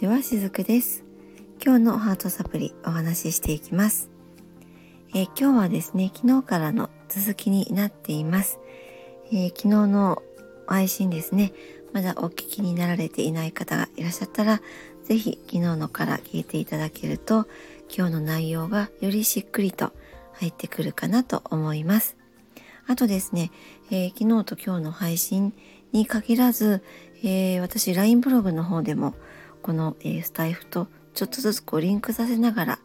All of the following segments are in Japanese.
ちはしずくです。今日のハートサプリお話ししていきます、えー、今日はですね昨日からの続きになっています、えー、昨日の配信ですねまだお聞きになられていない方がいらっしゃったら是非昨日のから聞いていただけると今日の内容がよりしっくりと入ってくるかなと思います。あとですね、えー、昨日と今日の配信に限らず、えー、私 LINE ブログの方でもこの、え、スタイフとちょっとずつこうリンクさせながら、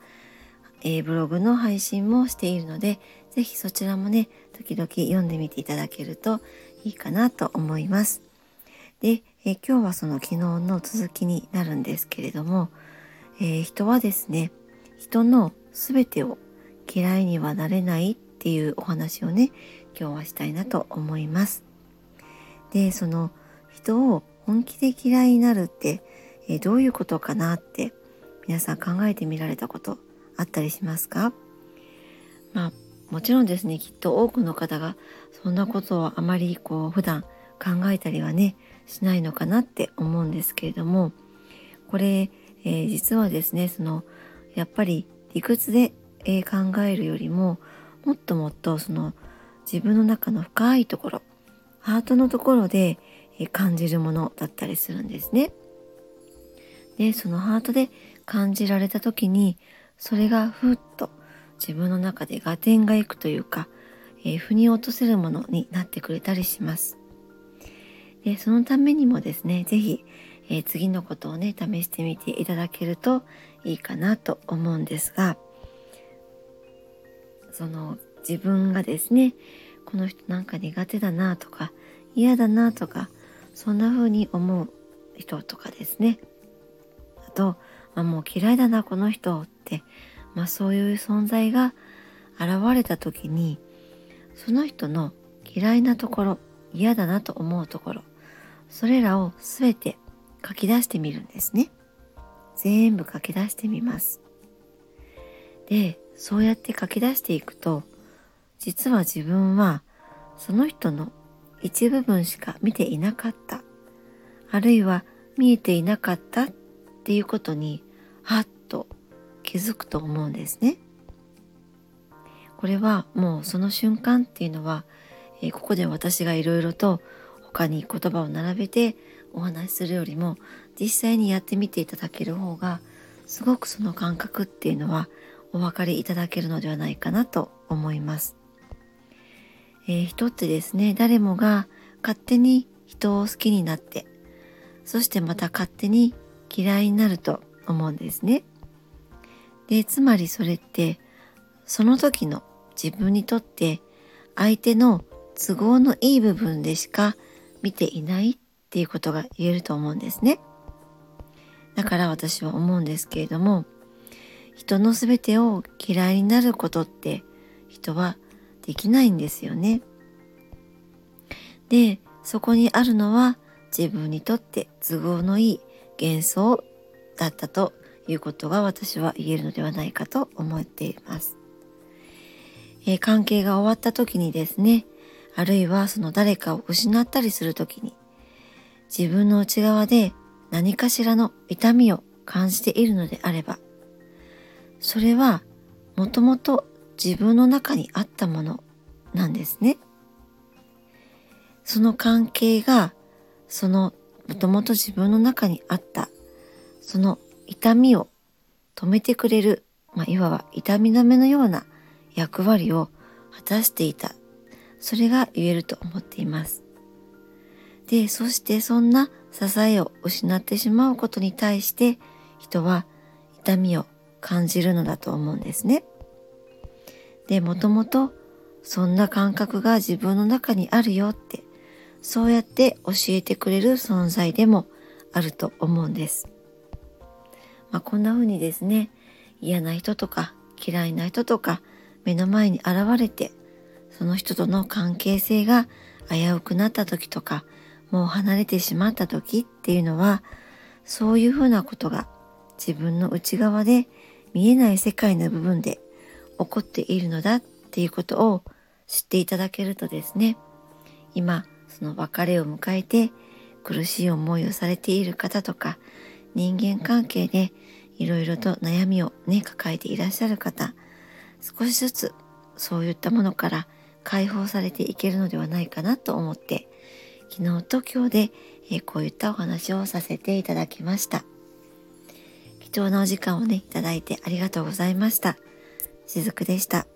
え、ブログの配信もしているので是非そちらもね時々読んでみていただけるといいかなと思います。で、え今日はその昨日の続きになるんですけれども、え人はですね人の全てを嫌いにはなれないっていうお話をね今日はしたいなと思います。でその人を本気で嫌いになるって、えー、どういうことかなって皆さん考えてみられたことあったりしますか？まあもちろんですねきっと多くの方がそんなことをあまりこう普段考えたりはねしないのかなって思うんですけれどもこれ、えー、実はですねそのやっぱり理屈で、えー、考えるよりももっともっとその自分の中の深いところハートのところでえ感じるものだったりするんですね。でそのハートで感じられた時にそれがふっと自分の中で合点がいくというか、えー、腑に落とせるものになってくれたりします。でそのためにもですね是非、えー、次のことをね試してみていただけるといいかなと思うんですがその自分がですねこの人なんか苦手だなとか嫌だなとかそんな風に思う人とかですねと、あ、もう嫌いだなこの人って、まあ、そういう存在が現れた時にその人の嫌いなところ嫌だなと思うところそれらを全て書き出してみるんですね。全部書き出してみます。でそうやって書き出していくと実は自分はその人の一部分しか見ていなかった。あるいは見えていなかったっていうことにはっと気づくと思うんですね。これはもうその瞬間っていうのは、えー、ここで私がいろいろと他に言葉を並べてお話しするよりも実際にやってみていただける方がすごくその感覚っていうのはお分かりいただけるのではないかなと思います。えー、人ってですね誰もが勝手に人を好きになってそしてまた勝手に嫌いになると思うんですね。でつまりそれってその時の自分にとって相手の都合のいい部分でしか見ていないっていうことが言えると思うんですね。だから私は思うんですけれども人の全てを嫌いになることって人はできないんですよね。でそこにあるのは自分にとって都合のいい幻想だったということが私は言えるのではないかと思っています。えー、関係が終わった時にですねあるいはその誰かを失ったりする時に自分の内側で何かしらの痛みを感じているのであればそれはもともと自分の中にあったものなんですね。その関係がそのもともと自分の中にあったその痛みを止めてくれる、まあ、いわば痛み止めのような役割を果たしていたそれが言えると思っていますでそしてそんな支えを失ってしまうことに対して人は痛みを感じるのだと思うんですね。でもともとそんな感覚が自分の中にあるよってそうやって教えてくれる存在でもあると思うんです。まあ、こんな風にですね嫌な人とか嫌いな人とか目の前に現れてその人との関係性が危うくなった時とかもう離れてしまった時っていうのはそういうふうなことが自分の内側で見えない世界の部分で起こっているのだっていうことを知っていただけるとですね今その別れを迎えて苦しい思いをされている方とか人間関係でいろいろと悩みをね抱えていらっしゃる方少しずつそういったものから解放されていけるのではないかなと思って昨日と今日で、えー、こういったお話をさせていただきました貴重なお時間をねいただいてありがとうございましたしずくでした。